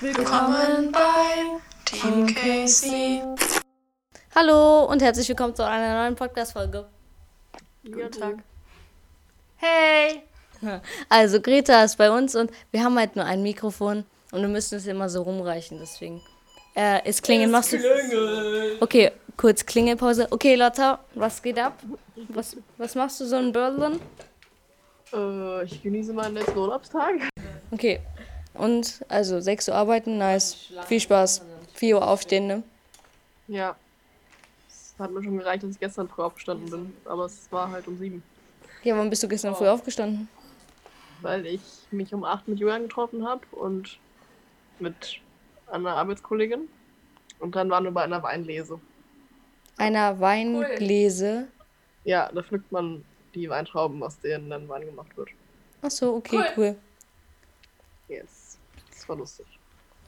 Willkommen bei Team Casey. Hallo und herzlich willkommen zu einer neuen Podcast-Folge. Guten Tag. Hey! Also, Greta ist bei uns und wir haben halt nur ein Mikrofon und wir müssen es immer so rumreichen, deswegen. Äh, ist Klingeln, machst du. Okay, kurz Klingelpause. Okay, Lotta, was geht ab? Was, was machst du so in Berlin? Äh, ich genieße meinen letzten Urlaubstag. Okay, und also 6 Uhr arbeiten, nice. Viel Spaß. 4 Uhr aufstehen, ne? Ja. Es hat mir schon gereicht, dass ich gestern früh aufgestanden bin. Aber es war halt um sieben. Ja, wann bist du gestern früh aufgestanden? Weil ich mich um acht mit Julian getroffen habe und mit einer Arbeitskollegin. Und dann waren wir bei einer Weinlese. Einer Weingläse. Ja, da pflückt man die Weintrauben, aus denen dann Wein gemacht wird. Ach so, okay, cool. Yes. Das war lustig.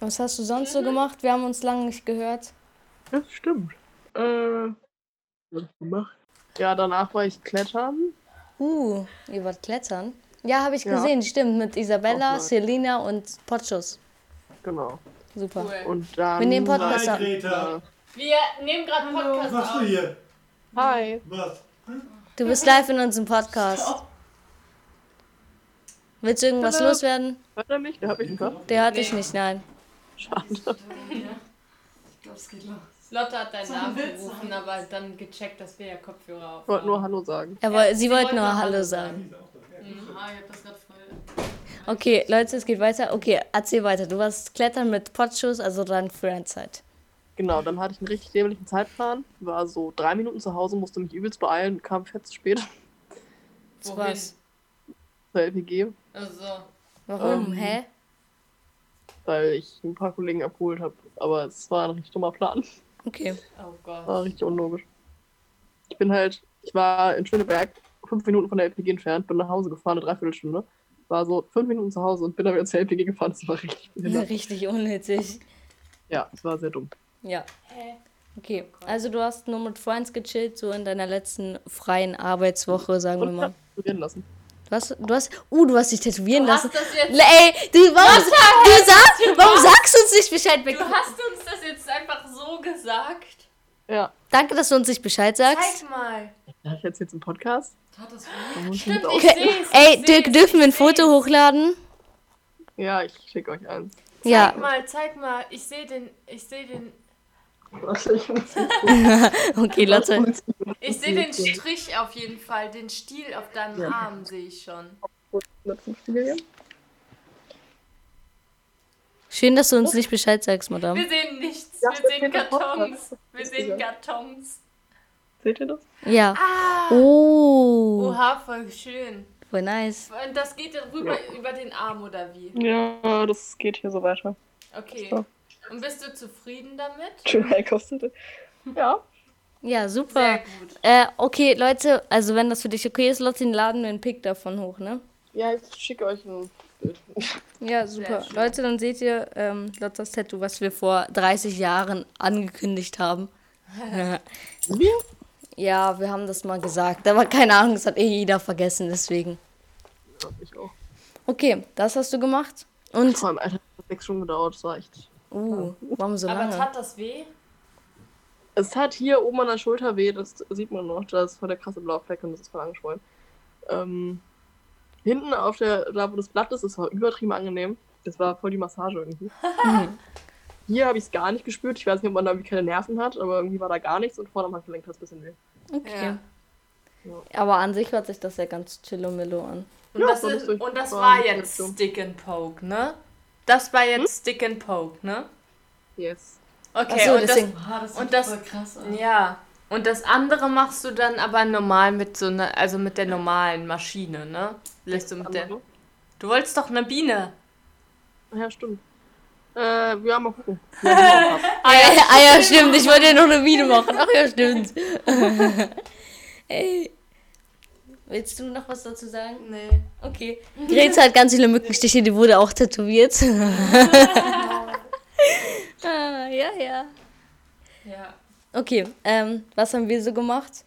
Was hast du sonst so gemacht? Wir haben uns lange nicht gehört. Das stimmt. Äh, was gemacht? Ja, danach war ich klettern. Uh, ihr wart klettern? Ja, habe ich Ja. gesehen, stimmt. Mit Isabella. Selina und Potschus. Genau. Super. Und dann. Wir nehmen Podcast ab. ich- Greta. Wir nehmen gerade Podcast Was machst du hier? Hi. Was? Du bist live in unserem Podcast. Willst du irgendwas Hallo. loswerden? Hört er mich? Der hat mich nicht gehört. Der hatte ich nicht, nein. Schade. Ich glaube, es geht los. Lotte hat deinen So Namen gerufen, aber dann gecheckt, dass wir ja Kopfhörer auf Ich wollte nur Hallo sagen. Er woll, sie sie wollten nur Hallo Hallo sagen. Ah, ich hab das gerade voll. Okay, Leute, es geht weiter. Okay, erzähl weiter. Du warst klettern mit Potschus, also dann Friendzeit. Genau, dann hatte ich einen richtig dämlichen Zeitplan. War so drei Minuten zu Hause, musste mich übelst beeilen, kam fett zu spät Wohin? war's. zur LPG, Also, Warum? Ähm, Hä? weil ich ein paar Kollegen abgeholt habe. Aber es war ein richtig dummer Plan. Okay. oh Gott. War richtig unlogisch. Ich bin halt, ich war in Schöneberg, fünf Minuten von der LPG entfernt, bin nach Hause gefahren, eine Dreiviertelstunde. War so fünf Minuten zu Hause und bin dann wieder zur LPG gefahren. Das war richtig behindert. Richtig unnötig. Ja, es war sehr dumm. Ja. Hä? Okay, also du hast nur mit Friends gechillt, so in deiner letzten freien Arbeitswoche, sagen wir Und mal. hab studieren lassen. Du hast, du hast, uh, du hast dich tätowieren Du hast lassen. das jetzt, Ey, du, warum, du sag, warum sagst du uns nicht Bescheid? du hast uns das jetzt einfach so gesagt. Ja. Danke, dass du uns nicht Bescheid sagst. Zeig mal. Habe ich jetzt jetzt einen Podcast? Tat das Stimmt, ich Okay. seh's. Ey, Dirk, dürfen wir ein Foto seh's. hochladen? Ja, ich schicke euch eins. Zeig Ja. mal, zeig mal. Ich sehe den, ich sehe den, Okay, Lotte. ich sehe den Strich auf jeden Fall. Den Stiel auf deinem Ja. Arm sehe ich schon. Schön, dass du uns nicht Bescheid sagst, Madame. Wir sehen nichts. Ja, Wir sehen Kartons. Wir sehen Kartons. Seht ihr das? Ja. Ah. Oh, Oha, voll schön. voll nice. Und das geht dann rüber über den Arm oder wie? Ja, das geht hier so weiter. Okay. So. Und bist du zufrieden damit? Schön Einkaufszettel. Ja. Ja, Sehr super. gut. Äh, okay, Leute, also wenn das für dich okay ist, Lotte, laden wir einen Pick davon hoch, ne? Ja, ich schicke euch ein Bild. Ja, super. Leute, dann seht ihr ähm, Lottas Tattoo, was wir vor 30 Jahren angekündigt haben. Wir? Ja, wir haben das mal gesagt. Aber keine Ahnung, das hat eh jeder vergessen, deswegen. Ja, ich auch. Okay, das hast du gemacht. Und, Vor allem, Alter, das hat sechs Stunden gedauert. Das war echt. Uh, warum so Aber lange? tat das weh? Es hat hier oben an der Schulter weh, das sieht man noch. Da ist voll der krasse blaue Fleck und das ist voll angeschwollen. Ähm, hinten auf der, da wo das Blatt ist, das war übertrieben angenehm. Das war voll die Massage irgendwie. Hier habe ich es gar nicht gespürt. Ich weiß nicht, ob man da irgendwie keine Nerven hat, aber irgendwie war da gar nichts und vorne am Handgelenk hat es ein bisschen weh. Okay. Ja. Aber an sich hört sich das ja ganz chillomillo an. Und Ja, das, war ist, und das War jetzt. Stick and Poke, ne? Das war jetzt Stick and Poke, ne? Yes. Okay, so, und, deswegen- das, Ah, das Und das- voll krass an. ja. und das andere machst du dann aber normal mit so einer, also mit der normalen Maschine, ne? Lässt du mit der. Du wolltest doch eine Biene. Ja, stimmt. Äh, ja, mal gucken. Ah ja, ah, ja stimmt. Ich wollte ja noch eine Video machen. Ach ja, stimmt. Ey. Willst du noch was dazu sagen? Nee. Okay. Greta hat ganz viele Mückenstiche, die wurde auch tätowiert. ah, ja, ja. Ja. Okay, ähm, was haben wir so gemacht?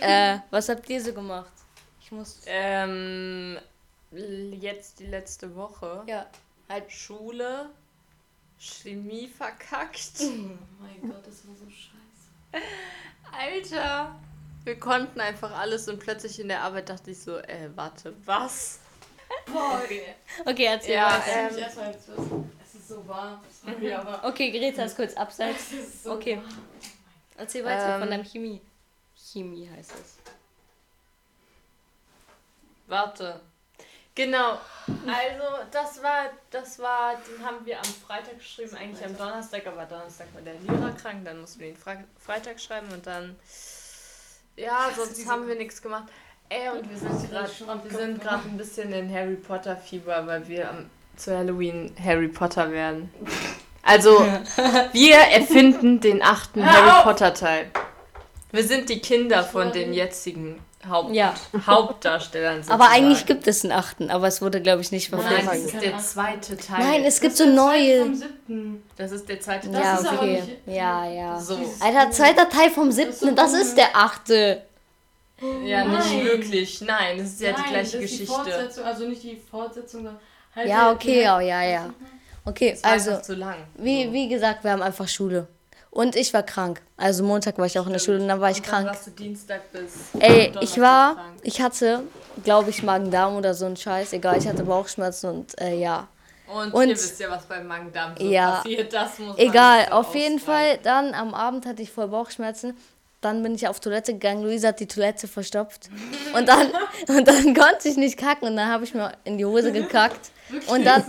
Äh, was habt ihr so gemacht? Ich muss. Ähm, jetzt die letzte Woche. Ja. halt Schule, Chemie verkackt. Oh mein Gott, das war so scheiße. Alter. Wir konnten einfach alles und plötzlich in der Arbeit dachte ich so, äh, warte, was? Boah, okay. Okay, erzähl Ja, weiter. ähm, ich erstmal jetzt was. Es ist so warm. Sorry, aber. Okay, Greta ist kurz abseits. Es ist so Okay. warm. Erzähl weiter Ähm, von deinem Chemie. Chemie heißt es. Warte. Genau. Also, das war, das war, den haben wir am Freitag geschrieben, eigentlich am Donnerstag, aber Donnerstag war der Lehrer krank, dann mussten wir den Fre Freitag schreiben und dann, ja, sonst haben wir nichts gemacht. Ey, und wir sind gerade, wir sind gerade ein bisschen in Harry Potter Fieber, weil wir am, zu Halloween Harry Potter werden. Also, wir erfinden den achten Harry Potter Teil. Wir sind die Kinder von den jetzigen Haupt Ja. Hauptdarstellern. Aber eigentlich sozusagen. gibt es einen achten, aber es wurde, glaube ich, nicht Nein, verfilmt. das ist der zweite Teil. Nein, es gibt Das so ist der zweite neue. Vom siebten. Das ist der zweite Das Ja, ist aber okay. nicht- Ja, ja. So. Alter, zweiter Teil vom siebten, das ist der achte. Ja, nicht Nein. wirklich. Nein, das ist ja die Nein, gleiche das ist Die Geschichte. Fortsetzung, also nicht die Fortsetzung, sondern halt Ja, okay, ja, ja, ja. Okay, Das also, zu lang. wie, wie gesagt, wir haben einfach Schule. Und ich war krank. Also Montag war ich auch in der Schule und dann war ich Und dann krank. warst du Dienstag bis Ey, ich war, krank. ich hatte, glaube ich, Magen-Darm oder so ein Scheiß. Egal, ich hatte Bauchschmerzen und äh, ja. Und, Und- ihr wisst ja, was beim Magen-Darm so Ja. passiert. Das muss Egal, auf jeden Fall, dann am Abend hatte ich voll Bauchschmerzen. Dann bin ich auf Toilette gegangen. Luisa hat die Toilette verstopft. Und dann, und dann konnte ich nicht kacken. Und dann habe ich mir in die Hose gekackt. Und dann,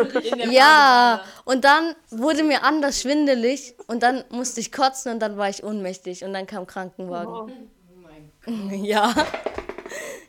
ja, und dann wurde mir anders schwindelig. Und dann musste ich kotzen und dann war ich ohnmächtig. Und dann kam Krankenwagen. Oh mein Ja.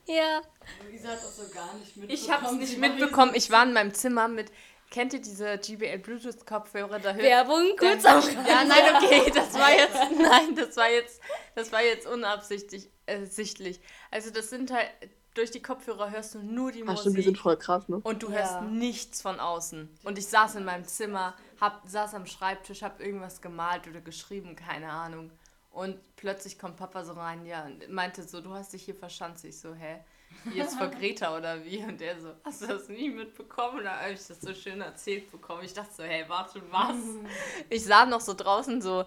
Ja. Luisa hat das so gar nicht mitbekommen. Ich habe es nicht mitbekommen. Ich war in meinem Zimmer mit. Kennt ihr diese GBL Bluetooth Kopfhörer? Da Werbung kurz am Ja, nein, okay, das war jetzt, nein, das war jetzt, das war jetzt unabsichtlich, äh, sichtlich. Also das sind halt, durch die Kopfhörer hörst du nur die Ach stimmt, die sind Musik voll krass, ne? und du Ja. hörst nichts von außen. Und ich saß in meinem Zimmer, hab, saß am Schreibtisch, hab irgendwas gemalt oder geschrieben, keine Ahnung. Und plötzlich kommt Papa so rein, ja, und meinte so, du hast dich hier verschanzt. Ich so, hä? Jetzt vor Greta oder wie? Und der so, hast du das nie mitbekommen? Und dann habe ich das so schön erzählt bekommen. Ich dachte so, hey, warte, was? Ich sah noch so draußen so,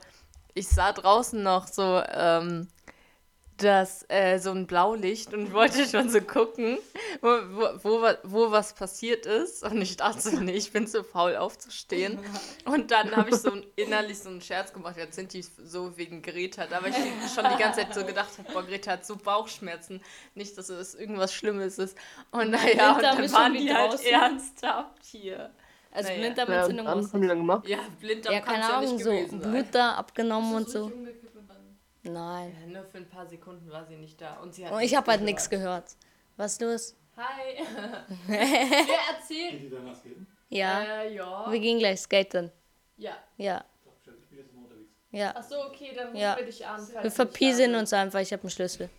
ich sah draußen noch so, ähm, das, äh, so ein Blaulicht und wollte schon so gucken, wo, wo, wo, wo was passiert ist. Und ich dachte so, nee, ich bin zu faul aufzustehen. Und dann habe ich so innerlich so einen Scherz gemacht, jetzt sind die so wegen Greta. Da weil ich schon die ganze Zeit so gedacht habe, boah, Greta hat so Bauchschmerzen. Nicht, dass es irgendwas Schlimmes ist. Und naja, und dann waren die halt draußen. ernsthaft hier. Also Naja. Ja, Blinddarmentzündung dann muss haben die dann gemacht. Ja, Blinddarm Ja, keine ja Ahnung, nicht so gewesen sein. Blut da abgenommen und so. dann- Nein. Ja, nur für ein paar Sekunden war sie nicht da. Und sie hat Und ich habe halt nichts gehört. Was ist los? Hi. Wer erzählt? Geht ihr danach skaten? Ja. Äh, ja. Wir gehen gleich skaten. Ja. Ja. Ich bin jetzt immer unterwegs. Ja. Ach so, okay, dann Ja. rufen wir dich an. Wir da uns einfach, ich habe einen Schlüssel.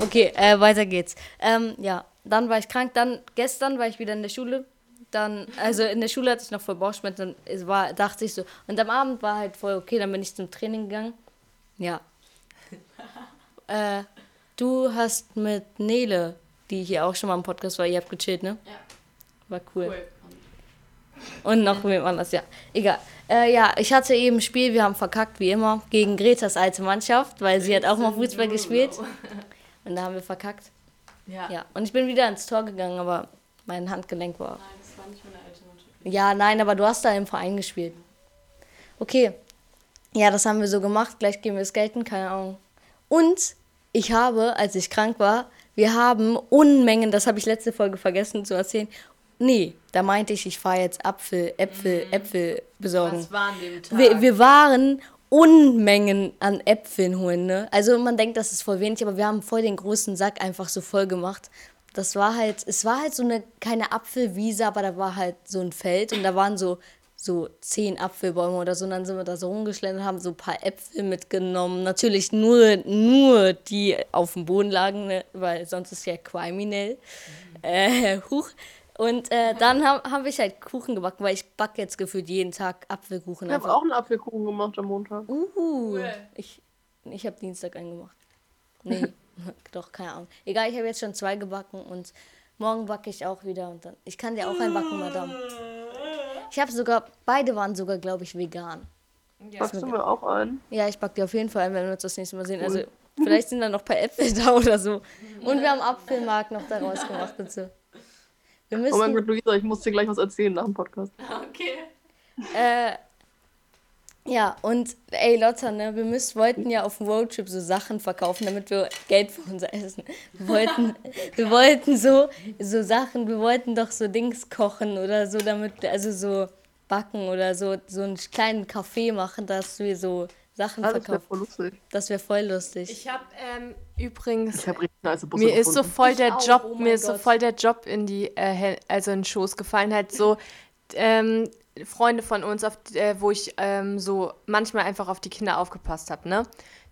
Okay, äh, weiter geht's. Ähm, ja, dann war ich krank, dann gestern war ich wieder in der Schule. Dann, also in der Schule hatte ich noch voll Bauchschmerzen, dann es war, dachte ich so. Und am Abend war halt voll okay, dann bin ich zum Training gegangen. Ja. äh, du hast mit Nele, die hier auch schon mal im Podcast war, ihr habt gechillt, ne? Ja. War cool. Cool. Und noch wem anders, ja. Egal. Äh, ja, ich hatte eben ein Spiel, wir haben verkackt, wie immer, gegen Gretas alte Mannschaft, weil sie hat auch mal Fußball gespielt. Und da haben wir verkackt. Ja. Ja, und ich bin wieder ins Tor gegangen, aber mein Handgelenk war. Nein, das war nicht meine alte Mannschaft. Ja, nein, aber du hast da im Verein gespielt. Okay. Ja, das haben wir so gemacht. Gleich gehen wir skaten, keine Ahnung. Und ich habe, als ich krank war, wir haben Unmengen, das habe ich letzte Folge vergessen zu erzählen. Nee, da meinte ich, ich fahre jetzt Apfel, Äpfel, Äpfel besorgen. Was war an dem Tag? Wir, wir waren Unmengen an Äpfeln holen, ne? Also man denkt, das ist voll wenig, aber wir haben voll den großen Sack einfach so voll gemacht. Das war halt, es war halt so eine, keine Apfelwiese, aber da war halt so ein Feld und da waren so, so zehn Apfelbäume oder so. Und dann sind wir da so rumgeschlendert und haben so ein paar Äpfel mitgenommen. Natürlich nur, nur die auf dem Boden lagen, ne? weil sonst ist ja kriminell. Äh, huch. Und äh, dann habe hab ich halt Kuchen gebacken, weil ich backe jetzt gefühlt jeden Tag Apfelkuchen. Ich habe auch einen Apfelkuchen gemacht am Montag. Uh, Cool. ich, ich habe Dienstag einen gemacht. Nee, doch, keine Ahnung. Egal, ich habe jetzt schon zwei gebacken und Morgen backe ich auch wieder und dann. Ich kann dir auch einbacken, Madame. Ich habe sogar, beide waren sogar, glaube ich, vegan. Packst du mir auch ein? Ja, ich backe dir auf jeden Fall ein, wenn wir uns das nächste Mal sehen. Also, vielleicht sind da noch ein paar Äpfel da oder so. Und wir haben Apfelmark noch daraus gemacht dazu. Wir Oh mein müssen, Gott, Luisa, ich muss dir gleich was erzählen nach dem Podcast. Okay. äh, ja, und ey, Lotta, ne, wir müssen, wollten ja auf dem Roadtrip so Sachen verkaufen, damit wir Geld für unser Essen. Wir wollten, wir wollten so, so Sachen, wir wollten doch so Dings kochen oder so, damit, also so backen oder so, so einen kleinen Kaffee machen, dass wir so Sachen Ah, das wäre verkaufen. voll lustig. Das wäre voll lustig. Ich habe ähm, übrigens Ich habe richtig nice Busse mir ist so voll der auch, Job, oh mir ist so Gott. voll der Job in die, äh, also in den Schoß gefallen, halt so ähm, Freunde von uns, auf, äh, wo ich ähm, so manchmal einfach auf die Kinder aufgepasst habe, ne?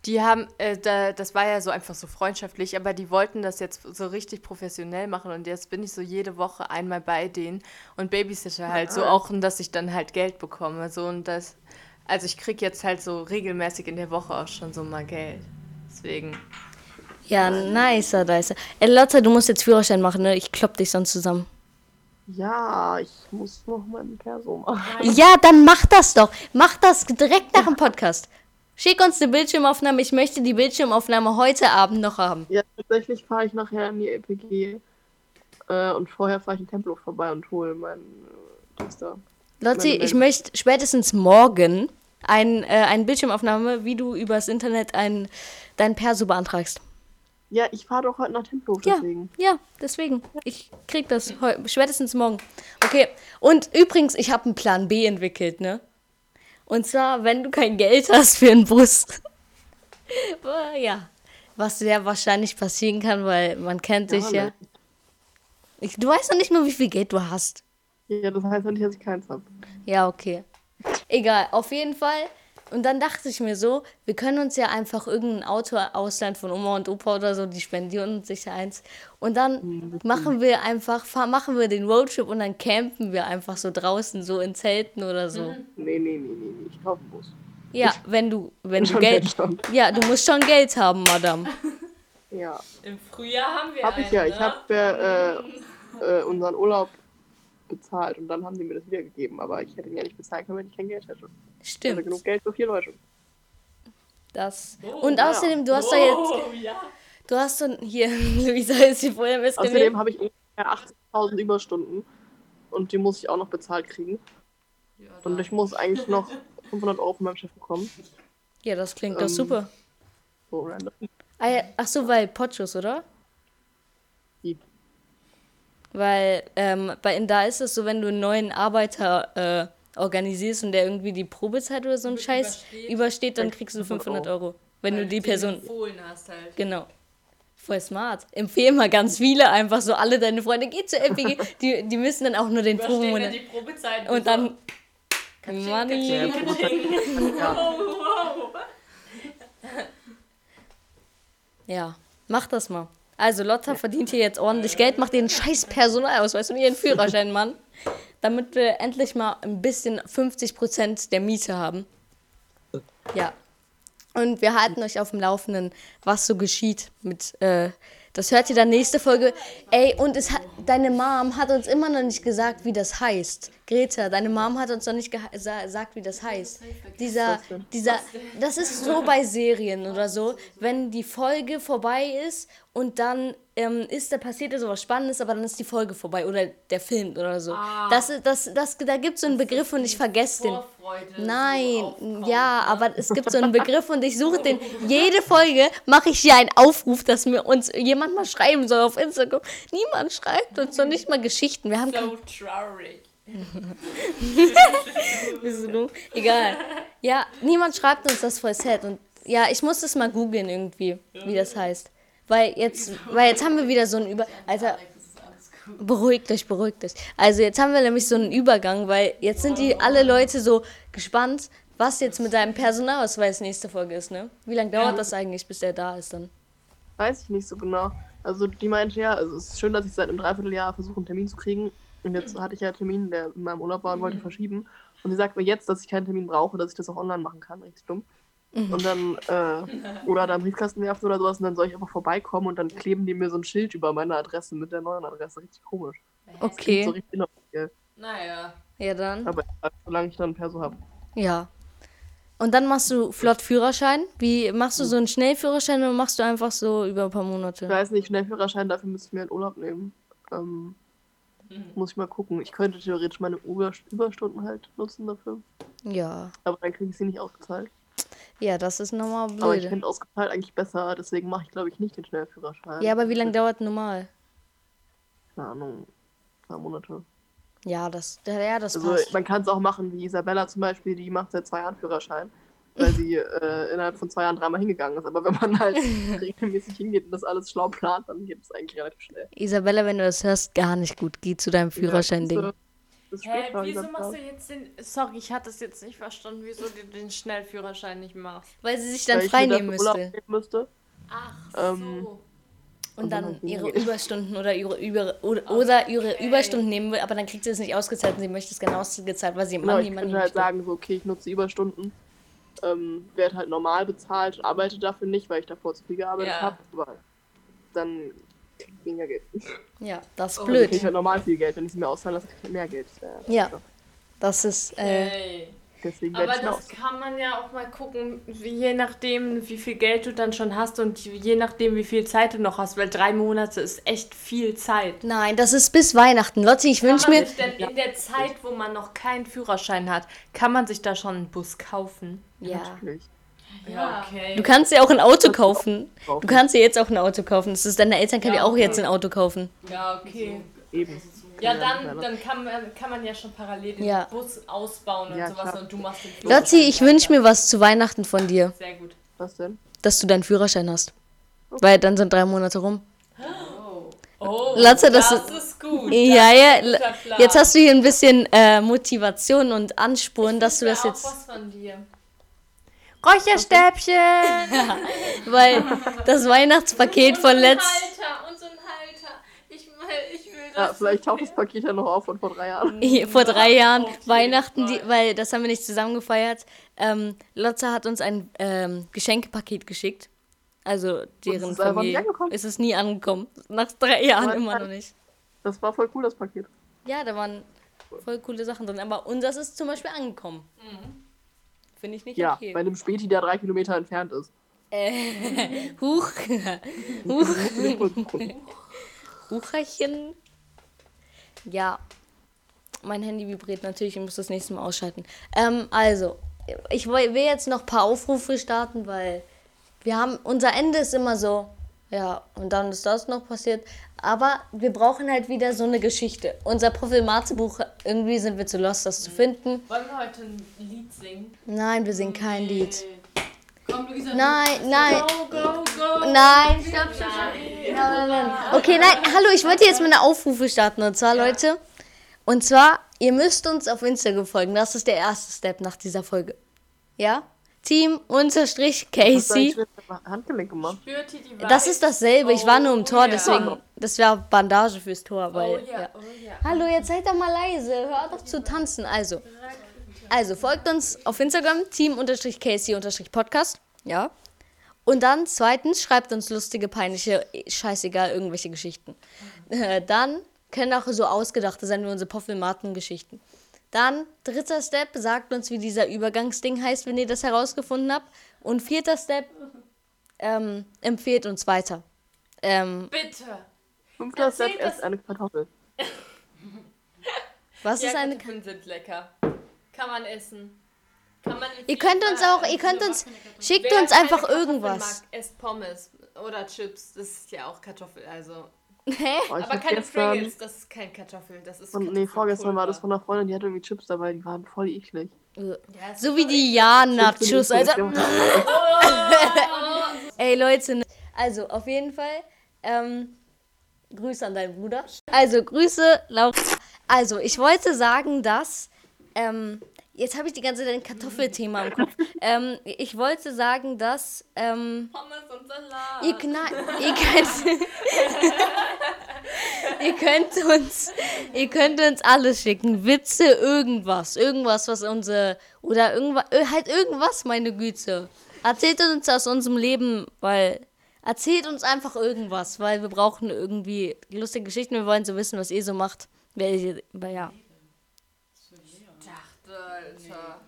Die haben, äh, da, das war ja so einfach so freundschaftlich, aber die wollten das jetzt so richtig professionell machen und jetzt bin ich so jede Woche einmal bei denen und Babysitter halt so auch, und dass ich dann halt Geld bekomme, so und das, also ich krieg jetzt halt so regelmäßig in der Woche auch schon so mal Geld, deswegen. Ja, nicer, nicer. Ey, Lotta, du musst jetzt Führerschein machen, ne? Ich klopp dich sonst zusammen. Ja, ich muss noch meinen Perso machen. Ja, dann mach das doch. Mach das direkt nach dem Podcast. Schick uns die Bildschirmaufnahme. Ich möchte die Bildschirmaufnahme heute Abend noch haben. Ja, tatsächlich fahre ich nachher in die EPG. Äh, und vorher fahre ich in Tempelhof vorbei und hole mein äh, Dings da. Lotti, ich möchte spätestens morgen ein, äh, eine Bildschirmaufnahme, wie du übers Internet ein, dein Perso beantragst. Ja, ich fahre doch heute nach Tempelhof, Ja, deswegen. ja, deswegen. Ich krieg das spätestens morgen. Okay, und übrigens, ich habe einen Plan B entwickelt, ne? Und zwar, wenn du kein Geld hast für einen Bus. Ja, was sehr wahrscheinlich passieren kann, weil man kennt dich ja. Ich, du weißt doch nicht mal, wie viel Geld du hast. Ja, das heißt ja nicht, dass ich keins habe. Ja, okay. Egal, auf jeden Fall. Und dann dachte ich mir so, wir können uns ja einfach irgendein Auto ausleihen von Oma und Opa oder so, die spendieren uns sicher eins. Und dann machen wir einfach, machen wir den Roadtrip und dann campen wir einfach so draußen, so in Zelten oder so. Nee, nee, nee, nee, nee. Ich kaufe einen Bus. Ja, wenn du, wenn du schon Geld. Geldstand. Ja, du musst schon Geld haben, Madame. Ja, Im Frühjahr haben wir hab ich einen, ja. Ich ne? habe ja, äh, äh, unseren Urlaub bezahlt und dann haben die mir das wiedergegeben. Aber ich hätte ihn ja nicht bezahlen können, wenn ich kein Geld hätte. Ich hatte Stimmt. genug Geld für vier Leute. Das. Oh, Und ja. außerdem, du hast doch jetzt. Oh, ja. Du hast doch hier, Luisa ist hier vorher Außerdem missgenehm. habe ich ungefähr 80.000 Überstunden und die muss ich auch noch bezahlt kriegen. Ja, Und ich muss eigentlich noch 500 Euro von meinem Chef bekommen. Ja, das klingt doch Ähm, super. So random. Ah, ja, ach so, weil Pochos, oder? Weil ähm, bei da ist es so, wenn du einen neuen Arbeiter äh, organisierst und der irgendwie die Probezeit oder so einen Scheiß übersteht, übersteht, dann kriegst du du 500 500 Euro. Wenn du die Person. empfohlen hast halt. Genau. Voll smart. Empfehle mal ganz viele einfach so, alle deine Freunde, geh zur FPG. Die, die müssen dann auch nur den Probemonat. die Probezeit. Und dann. Money. Ja, Probezeit. ja. Oh, wow. Ja, mach das mal. Also Lotta verdient hier jetzt ordentlich Geld, macht den scheiß Personalausweis und ihren Führerschein, Mann. Damit wir endlich mal ein bisschen 50% der Miete haben. Ja. Und wir halten euch auf dem Laufenden, was so geschieht mit, äh, das hört ihr dann nächste Folge. Ey, und es hat, deine Mom hat uns immer noch nicht gesagt, wie das heißt. Greta, deine Mom hat uns noch nicht gesagt, wie das heißt. Dieser, dieser, das ist so bei Serien oder so, wenn die Folge vorbei ist und dann ähm, ist da passiert ja sowas Spannendes, aber dann ist die Folge vorbei oder der Film oder so. Das, ist- das, das, da gibt es so einen Begriff und ich vergesse den. So Nein, aufkommt. ja, aber es gibt so einen Begriff und ich suche den. Jede Folge mache ich hier einen Aufruf, dass mir uns jemand mal schreiben soll auf Instagram. Niemand schreibt uns noch nicht mal Geschichten. Wir haben So traurig. Bist du dumm? Egal. Ja, niemand schreibt uns das voll sad. Und ja, ich muss das mal googeln irgendwie, wie das heißt. Weil jetzt, weil jetzt haben wir wieder so einen Über. Gut. beruhigt euch, beruhigt euch. Also jetzt haben wir nämlich so einen Übergang, weil jetzt sind die alle Leute so gespannt, was jetzt mit deinem Personalausweis nächste Folge ist, ne? Wie lange dauert das eigentlich, bis der da ist dann? Weiß ich nicht so genau. Also die meinte ja, also es ist schön, dass ich seit einem Dreivierteljahr versuche, einen Termin zu kriegen. Und jetzt hatte ich ja einen Termin, der in meinem Urlaub war und wollte verschieben. Und sie sagt mir jetzt, dass ich keinen Termin brauche, dass ich das auch online machen kann. Richtig dumm. Und dann, äh, oder dann Briefkasten werfen oder sowas und dann soll ich einfach vorbeikommen und dann kleben die mir so ein Schild über meine Adresse mit der neuen Adresse. Richtig komisch. So Okay. richtig inoffiziell. Naja. Ja, dann. Aber ja, solange ich dann ein Perso habe. Ja. Und dann machst du flott Führerschein. Wie machst du so einen Schnellführerschein oder machst du einfach so über ein paar Ich Monate? weiß nicht, Schnellführerschein, dafür müsste ich mir einen Urlaub nehmen. Ähm, muss ich mal gucken. Ich könnte theoretisch meine Über Überstunden halt nutzen dafür. Ja. Aber dann kriege ich sie nicht ausgezahlt. Ja, das ist nochmal Aber ich blöd. finde ausgezahlt eigentlich besser, deswegen mache ich glaube ich nicht den Schnellführerschein. Ja, aber wie lange dauert normal? Keine Ahnung. Zwei Monate. Ja, das, ja, das Also passt. man kann es auch machen, wie Isabella zum Beispiel, die macht seit zwei Jahren Führerschein, weil sie äh, innerhalb von zwei Jahren dreimal hingegangen ist. Aber wenn man halt regelmäßig hingeht und das alles schlau plant, dann geht es eigentlich relativ schnell. Isabella, wenn du das hörst, gar nicht gut. Geh zu deinem Führerschein-Ding. Ja, bis Hä, später, wieso machst du jetzt den. Sorry, ich hatte es jetzt nicht verstanden, wieso du den Schnellführerschein nicht machst. Weil sie sich dann Weil frei nehmen müsste. müsste. Ach Ähm, so. Und Und dann dann ihre. Überstunden oder ihre, über, oder, oder ihre Okay. Überstunden nehmen will, aber dann kriegt sie es nicht ausgezahlt und sie möchte es gerne ausgezahlt, weil sie Genau, Money, ich könnte halt sagen, so, okay, ich nutze Überstunden, ähm, werde halt normal bezahlt, arbeite dafür nicht, weil ich davor zu viel gearbeitet Ja. habe, aber dann weniger Geld. Ja, das ist Oh, krieg ich blöd. halt normal viel Geld, wenn ich es mir auszahlen lasse, ich mehr Geld. Das wär- Ja. Das ist, äh. Deswegen Aber das aus. kann man ja auch mal gucken, wie, je nachdem, wie viel Geld du dann schon hast und je nachdem, wie viel Zeit du noch hast, weil drei Monate ist echt viel Zeit. nein, das ist bis Weihnachten. Lotti, ich wünsche mir, in der Zeit, wo man noch keinen Führerschein hat, kann man sich da schon einen Bus kaufen? ja. Natürlich. Ja, okay. Du kannst dir auch ein Auto kaufen. Du kannst dir jetzt auch ein Auto kaufen. Das ist deine Eltern können Ja, dir auch okay. jetzt ein Auto kaufen. Ja, okay. Eben. Ja, dann, dann kann, man, kann man ja schon parallel den Ja. Bus ausbauen und Ja, sowas klar. und du machst den Lotti, ich wünsche mir was zu Weihnachten von dir. Sehr gut. Was denn? dass du deinen Führerschein hast. Weil dann sind drei Monate rum. Oh, Latze, das das, ist- gut. Ja, ja. Jetzt hast du hier ein bisschen äh, Motivation und Ansporn, dass du Ich das jetzt. Auch was von dir. Räucherstäbchen! Weil das Weihnachtspaket von letzt. Halter und so ein Halter. Ich will, ich will Ja, das. vielleicht taucht das Paket ja noch auf von vor drei Jahren. vor drei Jahren jeden Weihnachten, die, weil das haben wir nicht zusammen gefeiert. Ähm, Lotte hat uns ein ähm, Geschenkepaket geschickt. Also deren ist Familie. angekommen? Es ist nie angekommen. Nach drei Jahren Aber immer noch nicht. Das war voll cool, das Paket. Ja, da waren voll coole Sachen drin. Aber unseres ist zum Beispiel angekommen. Finde ich nicht Ja, okay. bei einem Späti, der drei Kilometer entfernt ist. Huch. Huch. Hucherchen. Ja. Mein Handy vibriert natürlich, ich muss das nächste Mal ausschalten. Ähm, also, ich will jetzt noch ein paar Aufrufe starten, weil wir haben, unser Ende ist immer so, ja, und dann ist das noch passiert. Aber wir brauchen halt wieder so eine Geschichte. Unser Profil-Mathe-Buch, irgendwie sind wir zu lost, das zu finden. Wollen wir heute ein Lied singen? Nein, wir singen kein Lied. Komm, Luisa. Nein, nein, Go, go, go! nein, stopp, stopp, stopp. Nein, nein, nein. Okay, nein, hallo, ich wollte jetzt mal eine Aufrufe starten. Und zwar, Leute, und zwar, ihr müsst uns auf Instagram folgen. Das ist der erste Step nach dieser Folge. Ja? Team unterstrich Casey. mit dem Handgelenk gemacht? Spürt ihr die Das ist dasselbe. Ich war nur im Tor, Oh, ja. deswegen. Das wäre Bandage fürs Tor, Oh weil. ja, ja. oh ja. Hallo, jetzt seid doch mal leise. Hör doch zu tanzen. Also. Also, folgt uns auf Instagram, team-casey-podcast. Ja. Und dann zweitens, schreibt uns lustige, peinliche, scheißegal, irgendwelche Geschichten. Äh, dann können auch so ausgedachte sein wie unsere Poffelmaten-Geschichten. Dann, dritter Step, sagt uns, wie dieser Übergangsding heißt, wenn ihr das herausgefunden habt. Und vierter Step, ähm, empfehlt uns weiter. Ähm, Bitte! Step, das- erst eine Kartoffel. was ist ja, eine... Kartoffeln sind lecker. Kann man essen. Kann man Ihr könnt uns auch, ihr könnt uns, schickt Wer uns einfach Kartoffeln irgendwas. Mag, esst Pommes oder Chips. Das ist ja auch Kartoffel, also. Hä? Oh, Aber keine gestern, Pringles, das ist kein Kartoffel. Das ist von, nee, vorgestern war das von einer Freundin, die hatte irgendwie Chips dabei, die waren voll eklig. Ja, es So ist wie die. Ja-Nachos. Also, Ja. ey Leute, ne- also auf jeden Fall, ähm, Grüße an deinen Bruder. Also, Grüße, Laura. Also, ich wollte sagen, dass, ähm, jetzt habe ich die ganze Zeit ein Kartoffelthema im Kopf. ähm, ich wollte sagen, dass, ähm, Pommes und Salat. Ihr, kna- ihr könnt, ihr könnt uns, ihr könnt uns alles schicken, Witze, irgendwas, irgendwas, was unsere oder irgendwas, halt irgendwas, meine Güte. Erzählt uns aus unserem Leben, weil. Erzählt uns einfach irgendwas, weil wir brauchen irgendwie lustige Geschichten. Wir wollen so wissen, was ihr so macht. Wer ihr, aber ja. Dachte, Alter.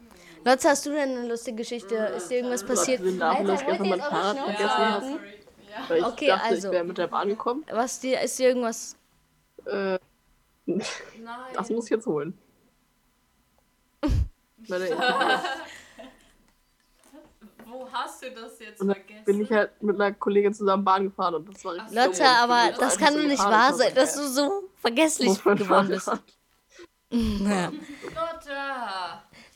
Lotz, hast du denn eine lustige Geschichte? Ist dir irgendwas passiert? Wir darf dass ich Alter, gestern mein Fahrrad vergessen habe. halten? Weil ich Okay, dachte, also. ich wäre mit der Bahn gekommen. Was dir, ist dir irgendwas. Äh, Nein. das muss ich jetzt holen. Meine Wo hast du das jetzt Und dann vergessen? bin ich halt mit einer Kollegin zusammen Bahn gefahren und das war richtig dumm. Lotte, Und aber das einfach kann so doch nicht wahr das sein, dass du so vergesslich geworden bist. Ja. Lotte.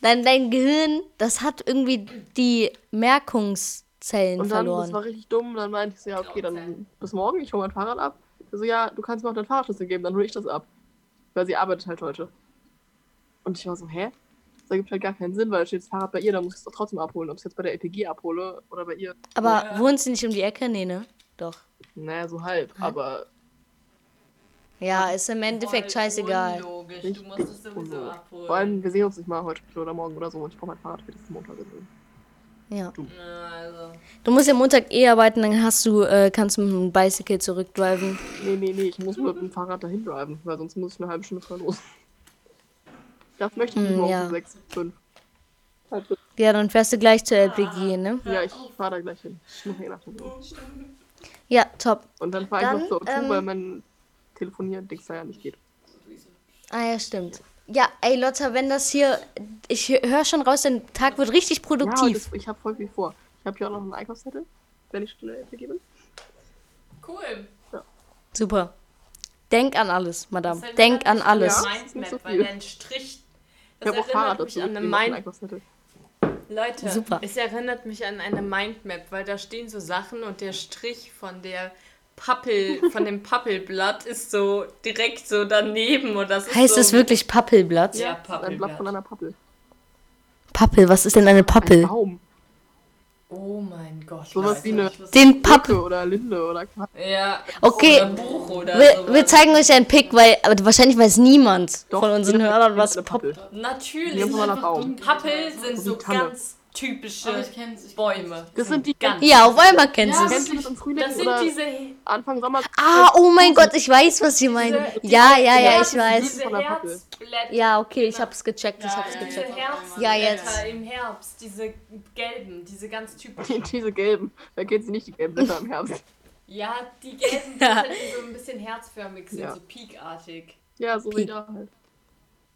Dein, dein Gehirn, das hat irgendwie die Merkungszellen Und dann, das verloren. war richtig dumm. Dann meinte ich so, ja, okay, dann bis morgen, ich hole mein Fahrrad ab. Ich so, ja, du kannst mir auch deinen Fahrradschlüssel geben, dann hole ich das ab. Weil sie arbeitet halt heute. Und ich war so, hä? Das ergibt halt gar keinen Sinn, weil da steht das Fahrrad bei ihr, dann muss ich es doch trotzdem abholen. Ob ich es jetzt bei der LPG abhole oder bei ihr. Aber wohnt sie nicht um die Ecke? Nee, ne? Doch. Naja, so halb. Aber Ja, ist im Endeffekt Voll scheißegal. Unlogisch. Du musst es sowieso unlogisch. abholen. vor allem, wir sehen uns nicht mal heute oder morgen oder so. Und ich brauche mein Fahrrad für das Montag. Also. Ja. Ja, also. Du musst ja Montag eh arbeiten, dann hast du, äh, kannst du mit dem Bicycle zurückdriven. Nee, nee, nee, ich muss mit dem Fahrrad dahin driven, weil sonst muss ich eine halbe Stunde vorher los. Das möchte ich Hm, morgen ja. um 6, 5. Halb fünf. Ja, dann fährst du gleich zur LPG, ne? Ja, ich fahre da gleich hin. Ich muss eh nach. Ja, top. Und dann fahre ich noch zur O2, ähm, weil mein Telefonieren-Dings da ja nicht geht. Ah ja, stimmt. Ja, ey Lotta, wenn das hier, ich höre schon raus, dein Tag wird richtig Ja, produktiv. das, ich habe voll viel vor. Ich habe hier auch noch einen Einkaufszettel, wenn ich schon in der LPG bin. Cool. Super. Denk an alles, Madame. Erinnert Denk an alles. Ja. nicht so Mindmap, weil viel. dein Strich. Ich Das habe auch Fahrrad erinnert mich dazu. an eine Mind. Leute, Super. es erinnert mich an eine Mindmap, weil da stehen so Sachen und der Strich von der Pappel, von dem Pappelblatt ist so direkt so daneben und das Heißt so es wirklich Pappelblatt? Ja, Ein Blatt von Pappelblatt. einer Pappel. Pappel, was ist denn eine Ein Pappel? Baum. Oh mein Gott. Sowas wie eine Den Pappel. Birke oder Linde oder Ja. Okay. Oder Buch oder Wir, sowas. wir zeigen euch einen Pick, weil aber wahrscheinlich weiß niemand Doch, von unseren Hörern, was Pappel. Natürlich. Pappel sind So ganz typische ich kenn's, ich Bäume. Das sind die ganz. Ja, auf einmal kennst Ja, du Kennst es. du das im Frühling Das sind oder diese. Anfang Sommer? Ah, oh mein Gott, ich weiß, was ihr meint. Ja, ja, ja, ich Herz- weiß. Diese. Ja, okay, ich hab's gecheckt, ich hab's ja, Diese gecheckt. Herzblätter Ja, jetzt. im Herbst, diese gelben, diese ganz typischen. Diese gelben. Da kennt sie nicht die gelben Blätter im Herbst. Ja, die gelben Blätter, die so ein bisschen herzförmig sind, Ja. so peakartig. Ja, so wie da halt.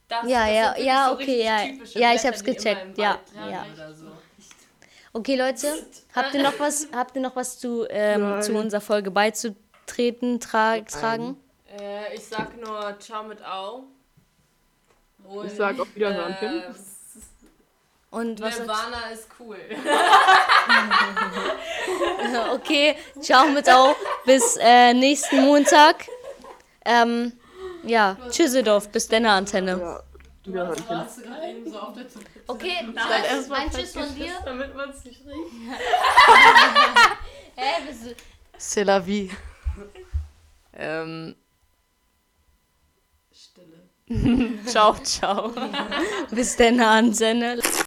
Das, Ja, das ja, ja, so okay, ja. Ja, ich Blätter, hab's gecheckt, ja, ja. so. Okay, Leute, habt ihr noch was, habt ihr noch was zu, ähm, zu unserer Folge beizutreten, tra tragen? Äh, ich sag nur Ciao mit Au. Und, Ich sag auf Wiederhören, äh, Kim. Und was Nirvana ist cool. Okay, ciao mit auch. Bis äh, nächsten Montag. Ähm, ja, Tschüsseldorf, bis deine Antenne. Ja, gerade eben so auf der Toilette? Okay, erstmal ein Tschüss von dir. Damit man es nicht riecht. Hä, bist du- C'est la vie. ähm. Stille. ciao, ciao. bis deine Antenne.